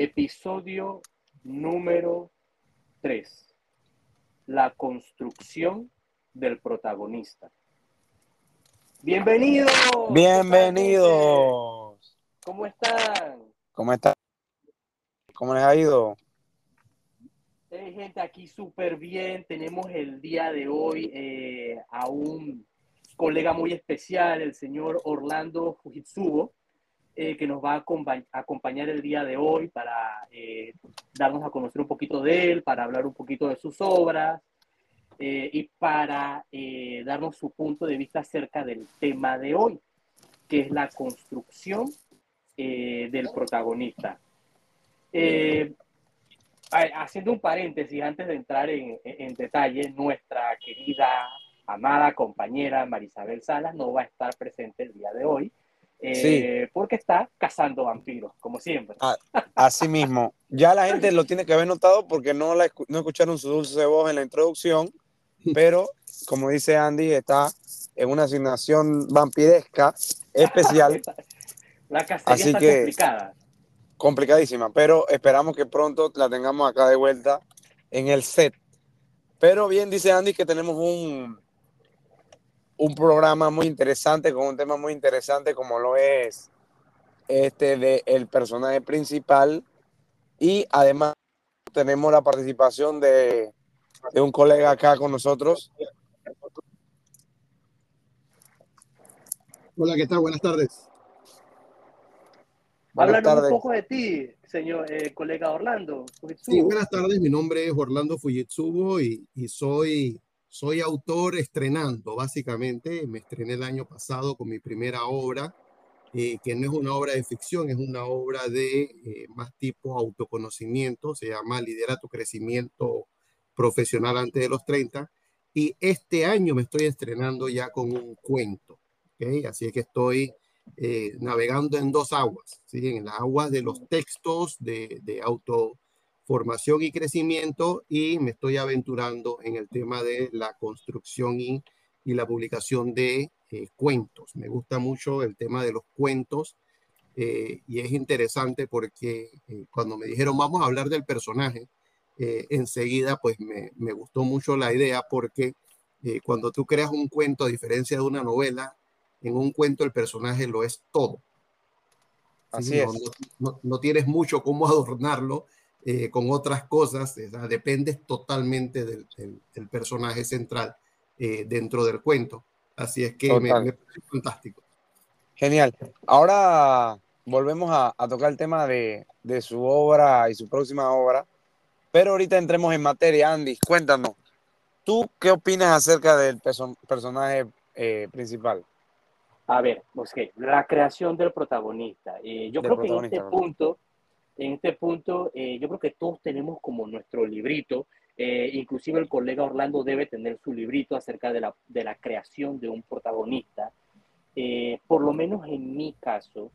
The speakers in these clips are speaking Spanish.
Episodio número 3. La construcción del protagonista. Bienvenidos. Bienvenidos. ¿Cómo están? ¿Cómo están? ¿Cómo les ha ido? Hey, gente, aquí súper bien. Tenemos el día de hoy eh, a un colega muy especial, el señor Orlando Fujitsubo, eh, que nos va a acompañar el día de hoy para eh, darnos a conocer un poquito de él, para hablar un poquito de sus obras eh, y para darnos su punto de vista acerca del tema de hoy, que es la construcción del protagonista. haciendo un paréntesis antes de entrar en, en detalle, nuestra querida, amada compañera Marisabel Salas no va a estar presente el día de hoy eh, porque está cazando vampiros, como siempre. Ah, así mismo. Ya la gente lo tiene que haber notado porque no, la, no escucharon su dulce voz en la introducción, pero como dice Andy, está en una asignación vampiresca especial. la cacería está complicada. Complicadísima, pero esperamos que pronto la tengamos acá de vuelta en el set. Pero bien dice Andy que tenemos un, un programa muy interesante, con un tema muy interesante como lo es este de el personaje principal y además tenemos la participación de, de un colega acá con nosotros. Hola, ¿qué tal? Buenas tardes. Háblanos un poco de ti, señor eh, colega Orlando. Sí, buenas tardes. Mi nombre es Orlando Fujitsubo y, y soy soy autor estrenando, básicamente. Me estrené el año pasado con mi primera obra, eh, que no es una obra de ficción, es una obra de eh, más tipo autoconocimiento, se llama Lidera tu crecimiento profesional antes de los 30. Y este año me estoy estrenando ya con un cuento. ¿okay? Así es que estoy eh, navegando en dos aguas, ¿sí? en las aguas de los textos de, de auto formación y crecimiento y me estoy aventurando en el tema de la construcción y, y la publicación de eh, cuentos. Me gusta mucho el tema de los cuentos eh, y es interesante porque eh, cuando me dijeron vamos a hablar del personaje, enseguida pues me, me, gustó mucho la idea porque cuando tú creas un cuento, a diferencia de una novela, en un cuento el personaje lo es todo. Así es. no, no, tienes mucho cómo adornarlo eh, con otras cosas, depende totalmente del, del, personaje central eh, dentro del cuento. Así es que me, parece fantástico. Genial. Ahora volvemos a, a tocar el tema de, de, su obra y su próxima obra, pero ahorita entremos en materia. Andy, cuéntanos, ¿tú qué opinas acerca del perso personaje eh, principal? A ver, pues la creación del protagonista. yo creo que en este punto en este punto, eh, yo creo que todos tenemos como nuestro librito, eh, inclusive el colega Orlando debe tener su librito acerca de la, de la creación de un protagonista. Eh, por lo menos en mi caso,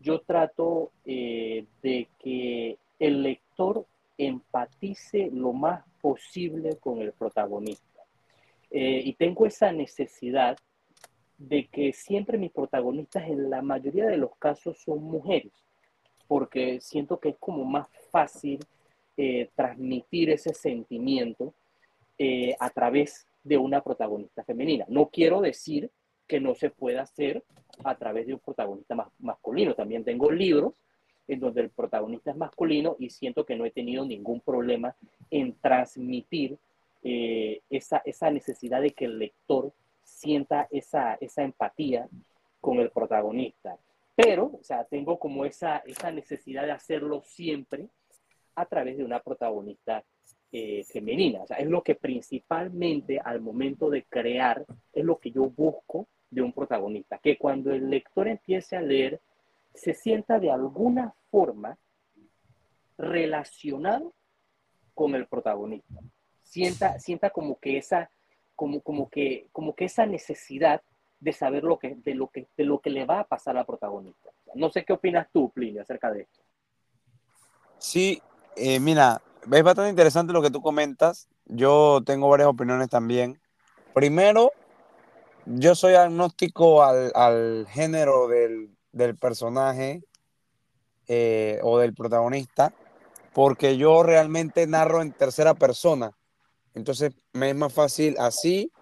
yo trato de que el lector empatice lo más posible con el protagonista. y tengo esa necesidad de que siempre mis protagonistas en la mayoría de los casos son mujeres porque siento que es como más fácil eh, transmitir ese sentimiento eh, a través de una protagonista femenina. No quiero decir que no se pueda hacer a través de un protagonista masculino. También tengo libros en donde el protagonista es masculino y siento que no he tenido ningún problema en transmitir eh, esa, esa, necesidad de que el lector sienta esa, esa empatía con el protagonista. Pero, o sea, tengo como esa, esa necesidad de hacerlo siempre a través de una protagonista eh, femenina. O sea, es lo que principalmente al momento de crear, es lo que yo busco de un protagonista. Que cuando el lector empiece a leer, se sienta de alguna forma relacionado con el protagonista. Sienta, sienta como que esa, como, como que, como que esa necesidad de saber lo que, de, lo que, de lo que le va a pasar al protagonista. No sé qué opinas tú, Plinio, acerca de esto. Sí, eh, mira, es bastante interesante lo que tú comentas. Yo tengo varias opiniones también. Primero, yo soy agnóstico al, al género del, del personaje. eh, o del protagonista, porque yo realmente narro en tercera persona. Entonces me es más fácil así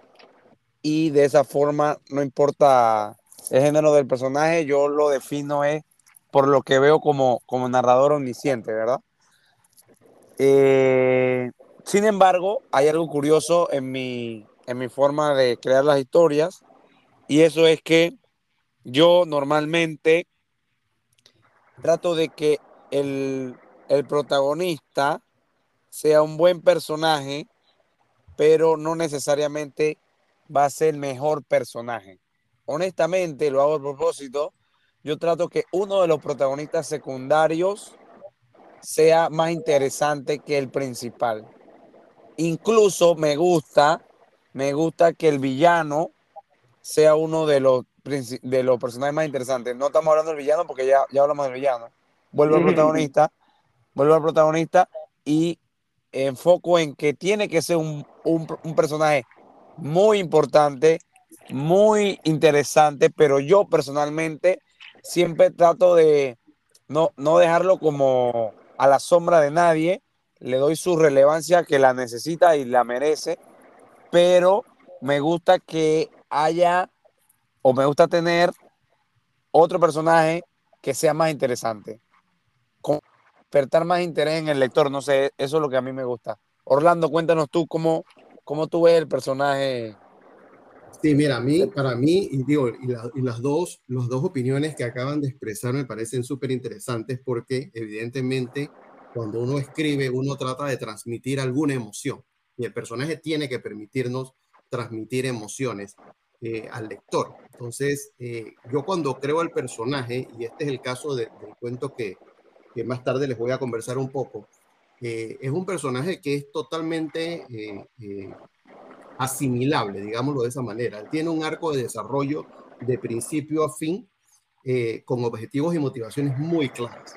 y de esa forma, no importa el género del personaje, yo lo defino es por lo que veo como, como narrador omnisciente, ¿verdad? Eh, sin embargo, hay algo curioso en mi, en mi forma de crear las historias y eso es que yo normalmente trato de que el, el protagonista sea un buen personaje, pero no necesariamente va a ser el mejor personaje. Honestamente, lo hago a propósito, yo trato que uno de los protagonistas secundarios sea más interesante que el principal. Incluso me gusta, me gusta que el villano sea uno de los, de los personajes más interesantes. No estamos hablando del villano porque ya, ya hablamos del villano. Vuelvo al protagonista, vuelvo al protagonista y enfoco en que tiene que ser un, un, un personaje muy importante, muy interesante, pero yo personalmente siempre trato de no, no dejarlo como a la sombra de nadie, le doy su relevancia que la necesita y la merece, pero me gusta que haya o me gusta tener otro personaje que sea más interesante. Despertar más interés en el lector, no sé, eso es lo que a mí me gusta. Orlando, cuéntanos tú cómo, cómo tú ves el personaje Sí, mira, a mí, para mí, y digo, y, las dos, las dos opiniones que acaban de expresar me parecen súper interesantes porque evidentemente cuando uno escribe, uno trata de transmitir alguna emoción y el personaje tiene que permitirnos transmitir emociones eh, al lector. Entonces, eh, yo cuando creo el personaje, y este es el caso del cuento que, que, más tarde les voy a conversar un poco, eh, es un personaje que es totalmente asimilable, digámoslo de esa manera. tiene un arco de desarrollo de principio a fin eh, con objetivos y motivaciones muy claras,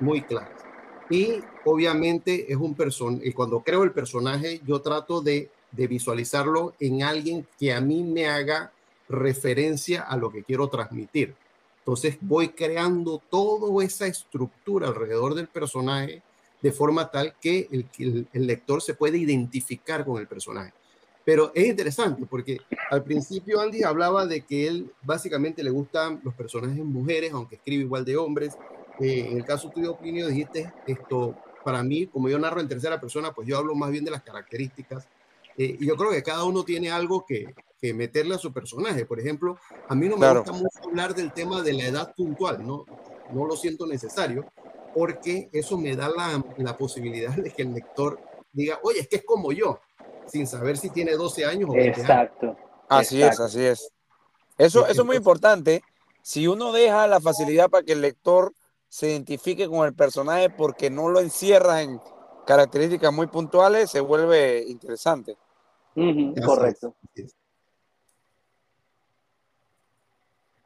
muy claras. Y obviamente es un personaje, cuando creo el personaje, yo trato de, de visualizarlo en alguien que a mí me haga referencia a lo que quiero transmitir. Entonces voy creando toda esa estructura alrededor del personaje de forma tal que el, el, lector se puede identificar con el personaje. Pero es interesante porque al principio Andy hablaba de que él básicamente le gustan los personajes mujeres, aunque escribe igual de hombres. Eh, en el caso tuyo, opinión dijiste esto, para mí, como yo narro en tercera persona, pues yo hablo más bien de las características. Eh, y yo creo que cada uno tiene algo que, que, meterle a su personaje. Por ejemplo, a mí no me gusta mucho hablar del tema de la edad puntual, no, no lo siento necesario, porque eso me da la, la posibilidad de que el lector diga, oye, es que es como yo sin saber si tiene 12 años o 20 Exacto. Así es, así es. Eso, eso es muy importante. Si uno deja la facilidad para que el lector se identifique con el personaje porque no lo encierra en características muy puntuales, se vuelve interesante. correcto.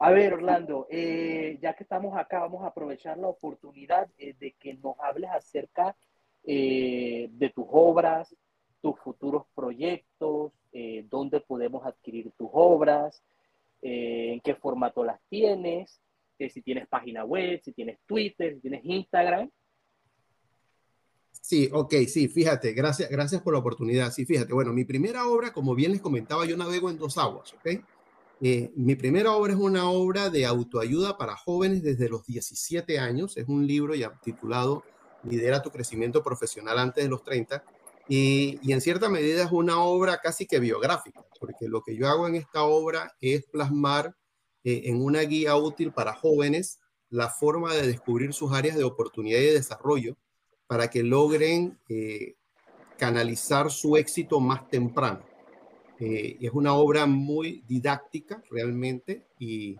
A ver, Orlando, eh, ya que estamos acá, vamos a aprovechar la oportunidad eh, de que nos hables acerca eh, de tus obras, tus futuros proyectos, dónde podemos adquirir tus obras, en qué formato las tienes, si tienes página web, si tienes Twitter, si tienes Instagram. Sí, ok, sí, fíjate, gracias, gracias por la oportunidad. Sí, fíjate, bueno, mi primera obra, como bien les comentaba, yo navego en dos aguas, ¿ok? Mi primera obra es una obra de autoayuda para jóvenes desde los 17 años, es un libro ya titulado Lidera tu crecimiento profesional antes de los 30 y, en cierta medida es una obra casi que biográfica, porque lo que yo hago en esta obra es plasmar eh, en una guía útil para jóvenes la forma de descubrir sus áreas de oportunidad y de desarrollo para que logren eh, canalizar su éxito más temprano. Eh, es una obra muy didáctica realmente y,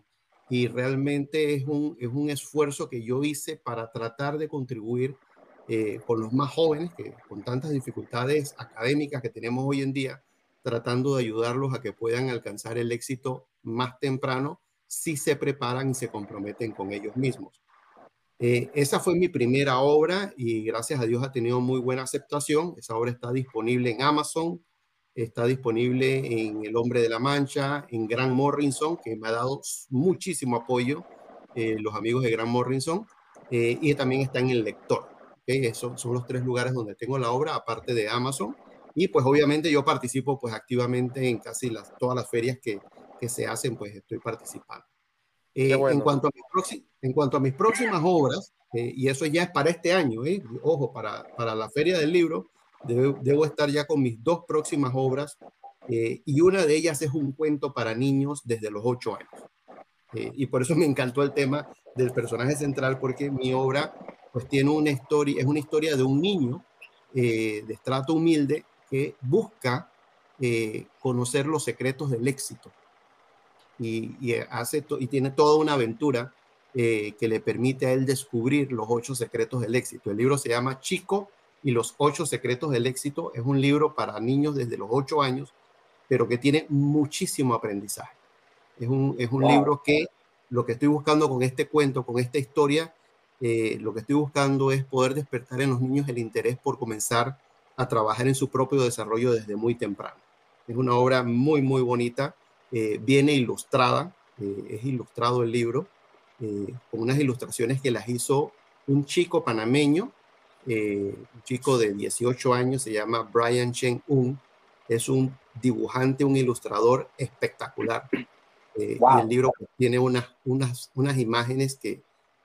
y realmente es un, es un esfuerzo que yo hice para tratar de contribuir eh, con los más jóvenes, que con tantas dificultades académicas que tenemos hoy en día, tratando de ayudarlos a que puedan alcanzar el éxito más temprano si se preparan y se comprometen con ellos mismos. Eh, esa fue mi primera obra y gracias a Dios ha tenido muy buena aceptación. Esa obra está disponible en Amazon, está disponible en El Hombre de la Mancha, en Gran Morrison, que me ha dado muchísimo apoyo eh, los amigos de Gran Morrison. eh, y también está en el lector. ¿okay? Esos son los tres lugares donde tengo la obra, aparte de Amazon. Y pues obviamente yo participo pues activamente en casi las, todas las ferias que, que se hacen, pues estoy participando. Eh, en, cuanto a mis en cuanto a mis próximas obras, eh, y eso ya es para este año, ¿eh? ojo, para, para la feria del libro, debo, estar ya con mis dos próximas obras, y una de ellas es un cuento para niños desde los ocho años. y por eso me encantó el tema del personaje central, porque mi obra pues tiene una historia, es una historia de un niño de estrato humilde que busca conocer los secretos del éxito y, hace y tiene toda una aventura eh, que le permite a él descubrir los ocho secretos del éxito. El libro se llama Chico y los ocho secretos del éxito. Es un libro para niños desde los ocho años, pero que tiene muchísimo aprendizaje. Es un, es un libro que lo que estoy buscando con este cuento, con esta historia, eh, lo que estoy buscando es poder despertar en los niños el interés por comenzar a trabajar en su propio desarrollo desde muy temprano. Es una obra muy, muy bonita eh, viene ilustrada, eh, es ilustrado el libro, eh, con unas ilustraciones que las hizo un chico panameño, un chico de 18 años, se llama Brian Chen Un, es un dibujante, un ilustrador espectacular. Y el libro tiene unas, unas, unas imágenes que,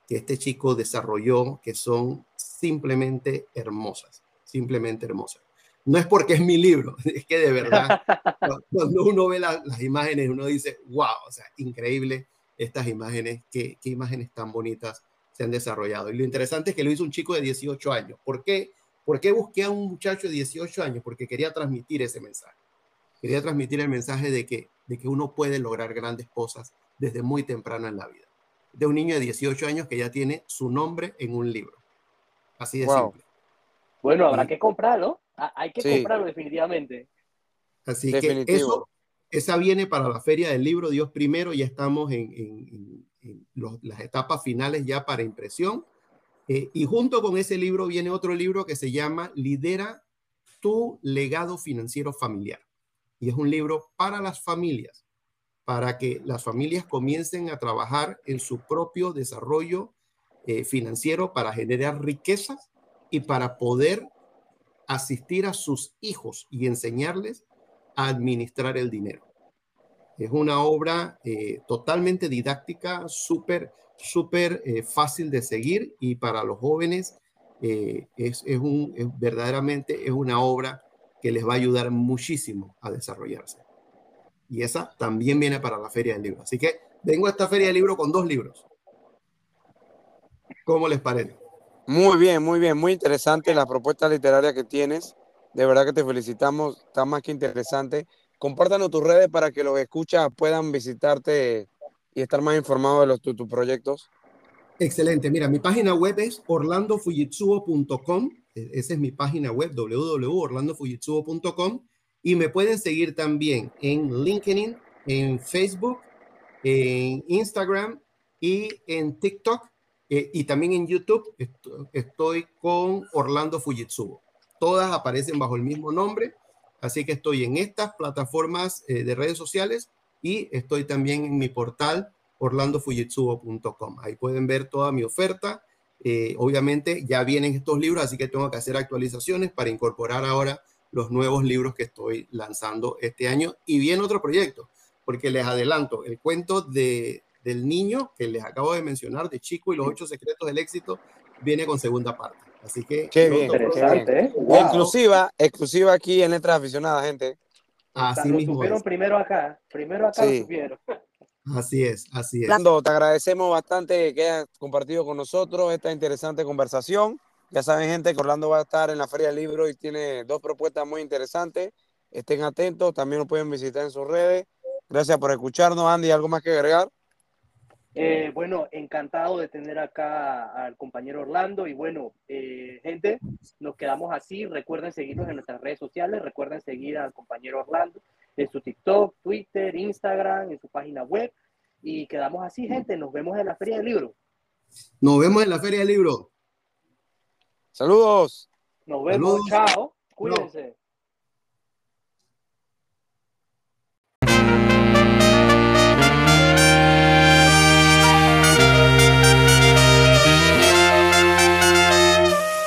que este chico desarrolló que son simplemente hermosas, simplemente hermosas. No es porque es mi libro, es que de verdad, cuando uno ve las imágenes, uno dice, wow, o sea, increíble estas imágenes, qué, qué imágenes tan bonitas se han desarrollado. Y lo interesante es que lo hizo un chico de 18 años. ¿Por qué? ¿Por qué busqué a un muchacho de 18 años? Porque quería transmitir ese mensaje. Quería transmitir el mensaje de que, de que uno puede lograr grandes cosas desde muy temprano en la vida. De un niño de 18 años que ya tiene su nombre en un libro. Así de simple. Bueno, habrá que comprarlo. Hay que comprarlo definitivamente. Así que eso, esa viene para la Feria del Libro Dios Primero, ya estamos en, las etapas finales ya para impresión. Eh, y junto con ese libro viene otro libro que se llama Lidera tu legado financiero familiar. Y es un libro para las familias, para que las familias comiencen a trabajar en su propio desarrollo eh, financiero para generar riquezas y para poder asistir a sus hijos y enseñarles administrar el dinero. Es una obra eh, totalmente didáctica, súper, súper eh, fácil de seguir y para los jóvenes eh, es, un, verdaderamente es una obra que les va a ayudar muchísimo a desarrollarse. Y esa también viene para la Feria del Libro. Así que vengo a esta Feria del Libro con dos libros. ¿Cómo les parece? Muy bien, muy bien, muy interesante la propuesta literaria que tienes. De verdad que te felicitamos, está más que interesante. Compártanos tus redes para que los escuchas puedan visitarte y estar más informados de los, tus proyectos. Excelente. Mira, mi página web es orlandofujitsubo.com. E, esa es mi página web, www.orlandofujitsubo.com. Y me pueden seguir también en LinkedIn, en Facebook, en Instagram y en TikTok eh, y también en YouTube estoy con Orlando Fujitsubo. Todas aparecen bajo el mismo nombre, así que estoy en estas plataformas eh, de redes sociales y estoy también en mi portal orlandofujitsubo.com. Ahí pueden ver toda mi oferta. Eh, obviamente ya vienen estos libros, así que tengo que hacer actualizaciones para incorporar ahora los nuevos libros que estoy lanzando este año. Y viene otro proyecto, porque les adelanto, el cuento de, del niño que les acabo de mencionar, de Chico y los ocho secretos del éxito, viene con segunda parte. Así que... Qué bien, interesante, ¿eh? Exclusiva, exclusiva aquí en Letras Aficionadas, gente. Así mismo supieron primero acá, primero acá lo supieron. Así es, así es. Lando, te agradecemos bastante que hayas compartido con nosotros esta interesante conversación. Ya saben, gente, que Orlando va a estar en la Feria del Libro y tiene dos propuestas muy interesantes. Estén atentos, también lo pueden visitar en sus redes. Gracias por escucharnos, Andy. ¿Algo más que agregar? Eh, bueno, encantado de tener acá al compañero Orlando y bueno, eh, gente, nos quedamos así. Recuerden seguirnos en nuestras redes sociales, recuerden seguir al compañero Orlando en su TikTok, Twitter, Instagram, en su página web y quedamos así, gente. Nos vemos en la Feria del Libro. Nos vemos en la Feria del Libro. Saludos. Nos vemos, chao. Cuídense.